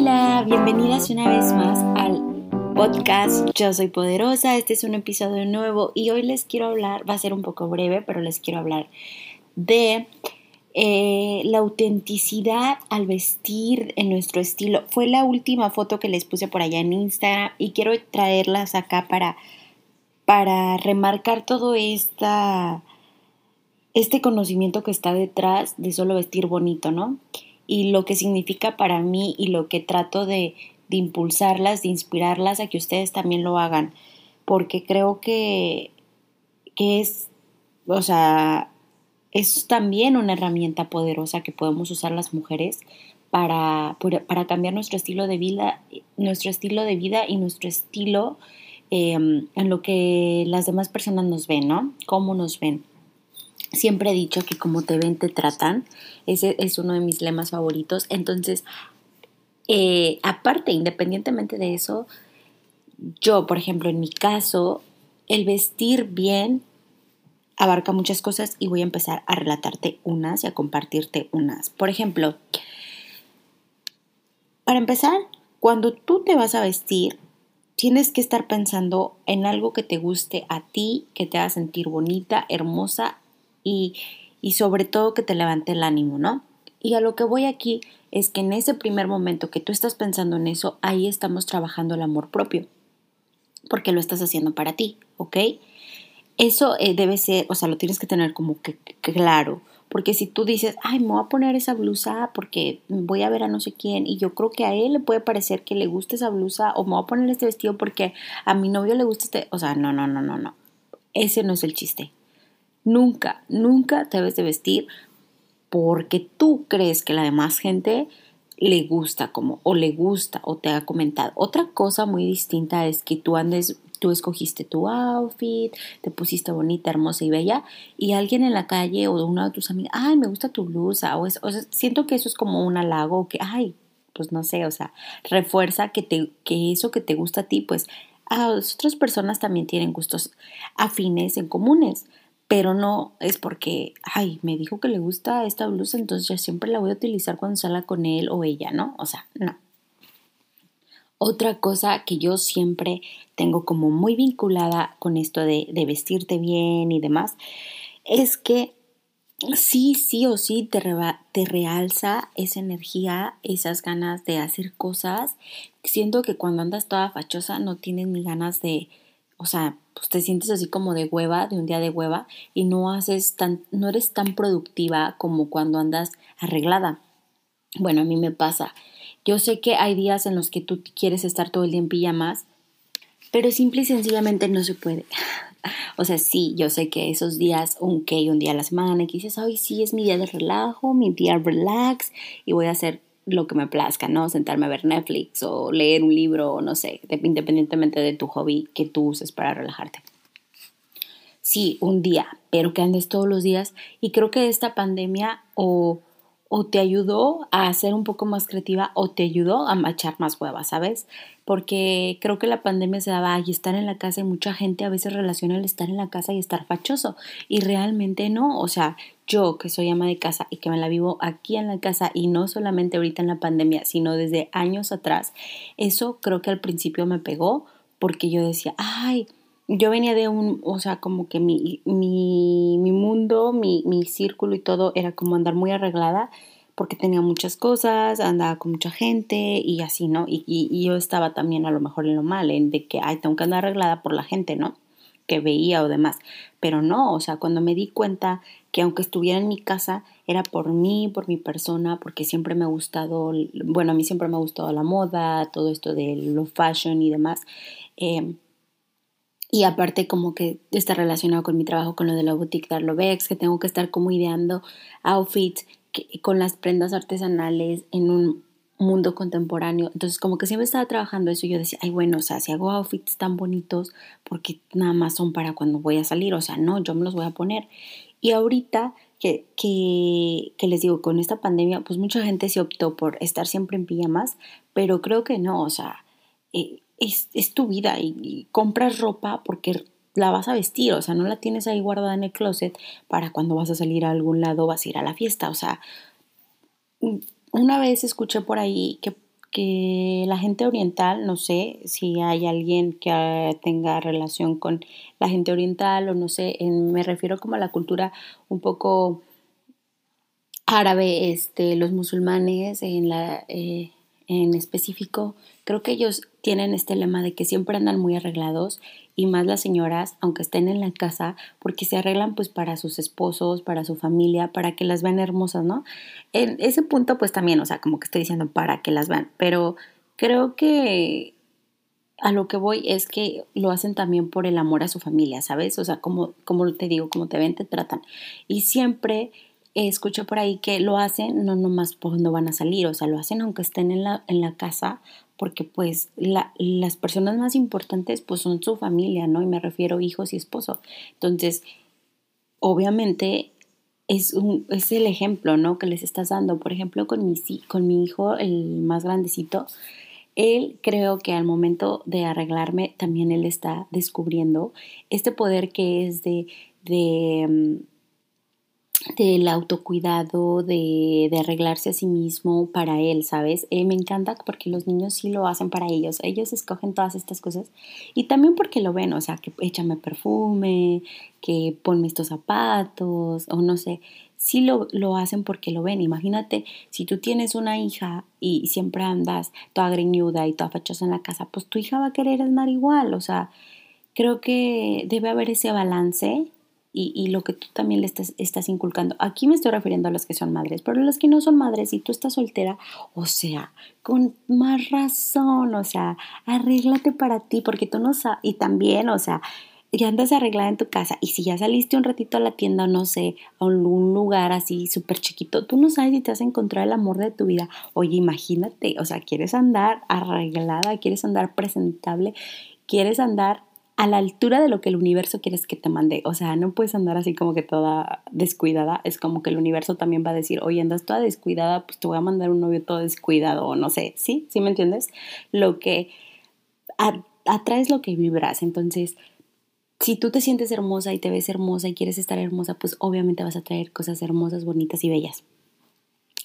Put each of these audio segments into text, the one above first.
Hola, bienvenidas una vez más al podcast Yo Soy Poderosa. Este es un episodio nuevo y hoy les quiero hablar, va a ser un poco breve, pero les quiero hablar de eh, la autenticidad al vestir en nuestro estilo. Fue la última foto que les puse por allá en Instagram y quiero traerlas acá para, para remarcar todo esta, este conocimiento que está detrás de solo vestir bonito, ¿no? Y lo que significa para mí y lo que trato de, de impulsarlas, de inspirarlas a que ustedes también lo hagan, porque creo que, que es, o sea, es también una herramienta poderosa que podemos usar las mujeres para, para cambiar nuestro estilo de vida, nuestro estilo de vida y nuestro estilo em, en lo que las demás personas nos ven, ¿no? Cómo nos ven. Siempre he dicho que como te ven, te tratan. Ese es uno de mis lemas favoritos. Entonces, eh, aparte, independientemente de eso, yo, por ejemplo, en mi caso, el vestir bien abarca muchas cosas y voy a empezar a relatarte unas y a compartirte unas. Por ejemplo, para empezar, cuando tú te vas a vestir, tienes que estar pensando en algo que te guste a ti, que te haga sentir bonita, hermosa y, y sobre todo que te levante el ánimo, ¿no? Y a lo que voy aquí es que en ese primer momento que tú estás pensando en eso, ahí estamos trabajando el amor propio, porque lo estás haciendo para ti, ¿ok? Eso eh, debe ser, o sea, lo tienes que tener como que claro, porque si tú dices, ay, me voy a poner esa blusa porque voy a ver a no sé quién y yo creo que a él le puede parecer que le guste esa blusa o me voy a poner este vestido porque a mi novio le gusta este, o sea, no, no, no, no, no. Ese no es el chiste. Nunca, nunca te debes de vestir porque tú crees que la demás gente le gusta como o le gusta o te ha comentado. Otra cosa muy distinta es que tú andes, tú escogiste tu outfit, te pusiste bonita, hermosa y bella y alguien en la calle o uno de tus amigos, ay, me gusta tu blusa o sea, siento que eso es como un halago que, ay, pues no sé, o sea, refuerza que, te, que eso que te gusta a ti, pues a otras personas también tienen gustos afines en comunes pero no es porque, ay, me dijo que le gusta esta blusa, entonces ya siempre la voy a utilizar cuando salga con él o ella, ¿no? O sea, no. Otra cosa que yo siempre tengo como muy vinculada con esto de, vestirte bien y demás, es que sí, sí o sí te, te realza esa energía, esas ganas de hacer cosas. Siento que cuando andas toda fachosa no tienes ni ganas de, o sea, pues te sientes así como de hueva, de un día de hueva, y no haces tan, no eres tan productiva como cuando andas arreglada. Bueno, a mí me pasa. Yo sé que hay días en los que tú quieres estar todo el día en pijamas, pero simple y sencillamente no se puede. o sea, sí, yo sé que esos días, un que un día a la semana, que dices, ay, sí, es mi día de relajo, mi día relax, y voy a hacer lo que me plazca, ¿no? Sentarme a ver Netflix o leer un libro, no sé, independientemente de tu hobby que tú uses para relajarte. Sí, un día, pero que andes todos los días. Y creo que esta pandemia o, o te ayudó a ser un poco más creativa o te ayudó a machar más huevas, ¿sabes? Porque creo que la pandemia se daba y estar en la casa y mucha gente a veces relaciona el estar en la casa y estar fachoso. Y realmente no, o sea, yo que soy ama de casa y que me la vivo aquí en la casa y no solamente ahorita en la pandemia, sino desde años atrás, eso creo que al principio me pegó porque yo decía, ay, yo venía de un, o sea, como que mi, mi, mi mundo, mi, mi círculo y todo era como andar muy arreglada porque tenía muchas cosas, andaba con mucha gente y así, ¿no? Y, y, yo estaba también a lo mejor en lo mal, en de que, ay, tengo que andar arreglada por la gente, ¿no? Que veía o demás. Pero no, o sea, cuando me di cuenta que aunque estuviera en mi casa, era por mí, por mi persona, porque siempre me ha gustado, bueno, a mí siempre me ha gustado la moda, todo esto de lo fashion y demás. Eh, y aparte como que está relacionado con mi trabajo con lo de la boutique Darlovex, que tengo que estar como ideando outfits con las prendas artesanales en un mundo contemporáneo. Entonces como que siempre estaba trabajando eso y yo decía, ay bueno, o sea, si hago outfits tan bonitos, porque nada más son para cuando voy a salir, o sea, no, yo me los voy a poner. Y ahorita que, que, les digo, con esta pandemia, pues mucha gente se optó por estar siempre en pijamas, pero creo que no, o sea, eh, es, es, tu vida y, compras ropa porque la vas a vestir, o sea, no la tienes ahí guardada en el closet para cuando vas a salir a algún lado vas a ir a la fiesta, o sea, una vez escuché por ahí que, que la gente oriental, no sé si hay alguien que tenga relación con la gente oriental o no sé, me refiero como a la cultura un poco árabe, este, los musulmanes en la eh, en específico, creo que ellos tienen este lema de que siempre andan muy arreglados y más las señoras, aunque estén en la casa, porque se arreglan pues para sus esposos, para su familia, para que las vean hermosas, ¿no? En ese punto pues también, o sea, como que estoy diciendo para que las vean, pero creo que a lo que voy es que lo hacen también por el amor a su familia, ¿sabes? O sea, como, como te digo, como te ven, te tratan. Y siempre escucho por ahí que lo hacen no nomás cuando van a salir, o sea, lo hacen aunque estén en la, en la casa, porque pues las personas más importantes pues son su familia, ¿no? Y me refiero hijos y esposo. Entonces, obviamente es, un, es el ejemplo, ¿no? Que les estás dando. Por ejemplo, con mi, con mi hijo, el más grandecito, él creo que al momento de arreglarme también él está descubriendo este poder que es de, mm, del autocuidado, de, de, arreglarse a sí mismo para él, ¿sabes? Eh, me encanta porque los niños sí lo hacen para ellos, ellos escogen todas estas cosas y también porque lo ven, o sea, que échame perfume, que ponme estos zapatos, o no sé, sí lo, lo hacen porque lo ven. Imagínate, si tú tienes una hija y siempre andas toda greñuda y toda fachosa en la casa, pues tu hija va a querer andar igual, o sea, creo que debe haber ese balance y, lo que tú también le estás, estás inculcando. Aquí me estoy refiriendo a los que son madres, pero los que no son madres y tú estás soltera, o sea, con más razón, o sea, arréglate para ti, porque tú no sabes, y también, o sea, ya andas arreglada en tu casa y si ya saliste un ratito a la tienda, no sé, a un lugar así súper chiquito, tú no sabes si te vas a encontrar el amor de tu vida. Oye, imagínate, o sea, quieres andar arreglada, quieres andar presentable, quieres andar a la altura de lo que el universo quieres que te mande. O sea, no puedes andar así como que toda descuidada. Es como que el universo también va a decir, oye, andas toda descuidada, pues te voy a mandar un novio todo descuidado o no sé. ¿Sí? ¿Sí me entiendes? Lo que atraes lo que vibras. Entonces, si tú te sientes hermosa y te ves hermosa y quieres estar hermosa, pues obviamente vas a traer cosas hermosas, bonitas y bellas.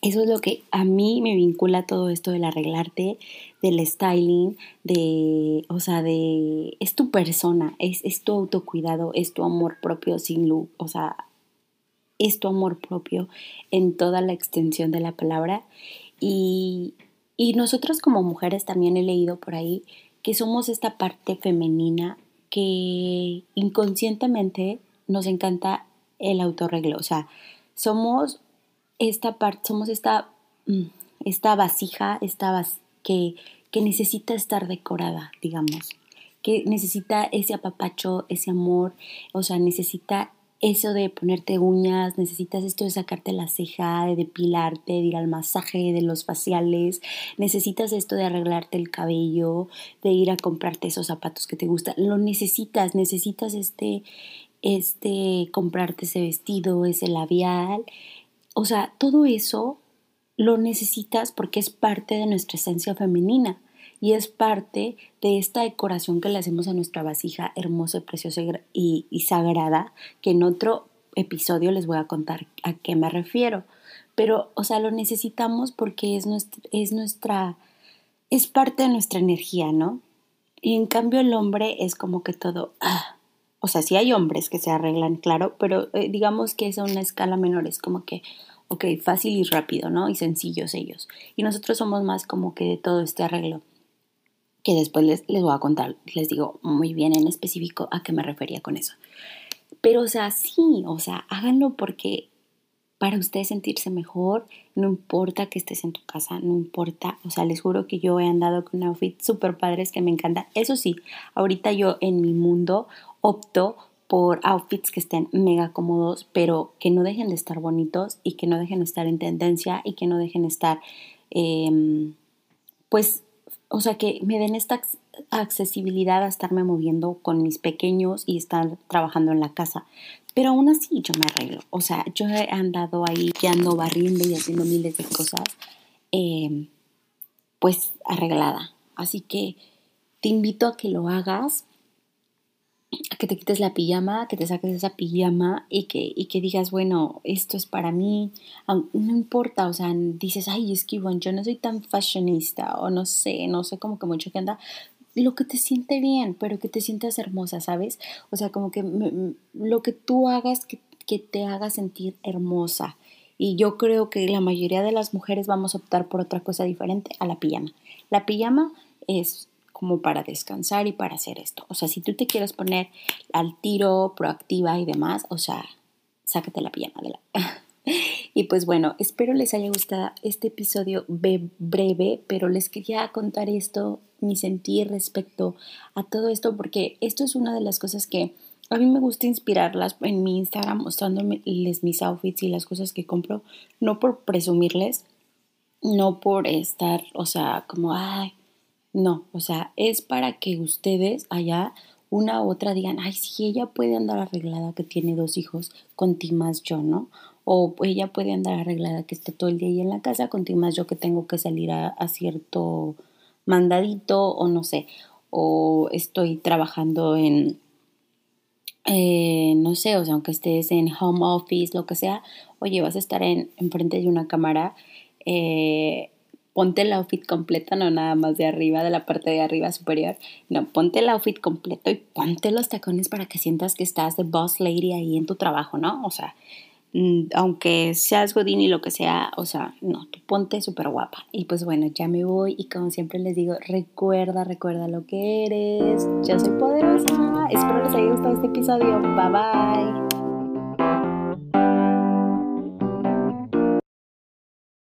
Eso es lo que a mí me vincula todo esto del arreglarte, del styling, de, o sea, de, es tu persona, es, es tu autocuidado, es tu amor propio sin luz, o sea, es tu amor propio en toda la extensión de la palabra. Y, y nosotros como mujeres también he leído por ahí que somos esta parte femenina que inconscientemente nos encanta el autorreglo, o sea, somos esta parte, somos esta, mm, esta vasija, esta que, que necesita estar decorada, digamos, que necesita ese apapacho, ese amor, o sea, necesita eso de ponerte uñas, necesitas esto de sacarte la ceja, de depilarte, de ir al masaje, de los faciales, necesitas esto de arreglarte el cabello, de ir a comprarte esos zapatos que te gustan, lo necesitas, necesitas este, este, comprarte ese vestido, ese labial, o sea, todo eso lo necesitas porque es parte de nuestra esencia femenina y es parte de esta decoración que le hacemos a nuestra vasija hermosa, preciosa y, sagrada, que en otro episodio les voy a contar a qué me refiero. Pero, o sea, lo necesitamos porque es nuestra, es parte de nuestra energía, ¿no? Y en cambio el hombre es como que todo, ah, o sea, sí hay hombres que se arreglan, claro, pero eh, digamos que es a una escala menor, es como que, ok, fácil y rápido, ¿no? Y sencillos ellos. Y nosotros somos más como que de todo este arreglo, que después les, les voy a contar, les digo muy bien en específico a qué me refería con eso. Pero, o sea, sí, o sea, háganlo porque para ustedes sentirse mejor, no importa que estés en tu casa, no importa, o sea, les juro que yo he andado con outfits súper padres que me encantan. Eso sí, ahorita yo en mi mundo opto por outfits que estén mega cómodos, pero que no dejen de estar bonitos y que no dejen de estar en tendencia y que no dejen de estar, em, pues, o sea, que me den esta accesibilidad a estarme moviendo con mis pequeños y estar trabajando en la casa. Pero aún así yo me arreglo. O sea, yo he andado ahí, que ando barriendo y haciendo miles de cosas, em, pues arreglada. Así que te invito a que lo hagas que te quites la pijama, que te saques esa pijama y que, y que digas, bueno, esto es para mí, no importa, o sea, dices, ay, es que bueno, yo no soy tan fashionista o no sé, no sé, como que mucho que anda, lo que te siente bien, pero que te sientas hermosa, ¿sabes? O sea, como que lo que tú hagas que, que te haga sentir hermosa. Y yo creo que la mayoría de las mujeres vamos a optar por otra cosa diferente a la pijama. La pijama es como para descansar y para hacer esto. O sea, si tú te quieres poner al tiro, proactiva y demás, o sea, sácate la pijama de la... y pues bueno, espero les haya gustado este episodio breve, pero les quería contar esto, mi sentir respecto a todo esto, porque esto es una de las cosas que a mí me gusta inspirarlas en mi Instagram mostrándoles mis outfits y las cosas que compro, no por presumirles, no por estar, o sea, como, ay, no, o sea, es para que ustedes allá una u otra digan, ay, si ella puede andar arreglada que tiene dos hijos, con ti más yo, ¿no? O ella puede andar arreglada que esté todo el día ahí en la casa, con ti más yo que tengo que salir a, cierto mandadito o no sé, o estoy trabajando en, eh, no sé, o sea, aunque estés en home office, lo que sea, oye, vas a estar en, enfrente de una cámara, eh, ponte el outfit completo, no nada más de arriba, de la parte de arriba superior. No, ponte el outfit completo y ponte los tacones para que sientas que estás de boss lady ahí en tu trabajo, ¿no? O sea, mm, aunque seas godín y lo que sea, o sea, no, tú ponte súper guapa. Y pues bueno, ya me voy y como siempre les digo, recuerda, recuerda lo que eres. Yo soy poderosa. Espero les haya gustado este episodio. Bye bye.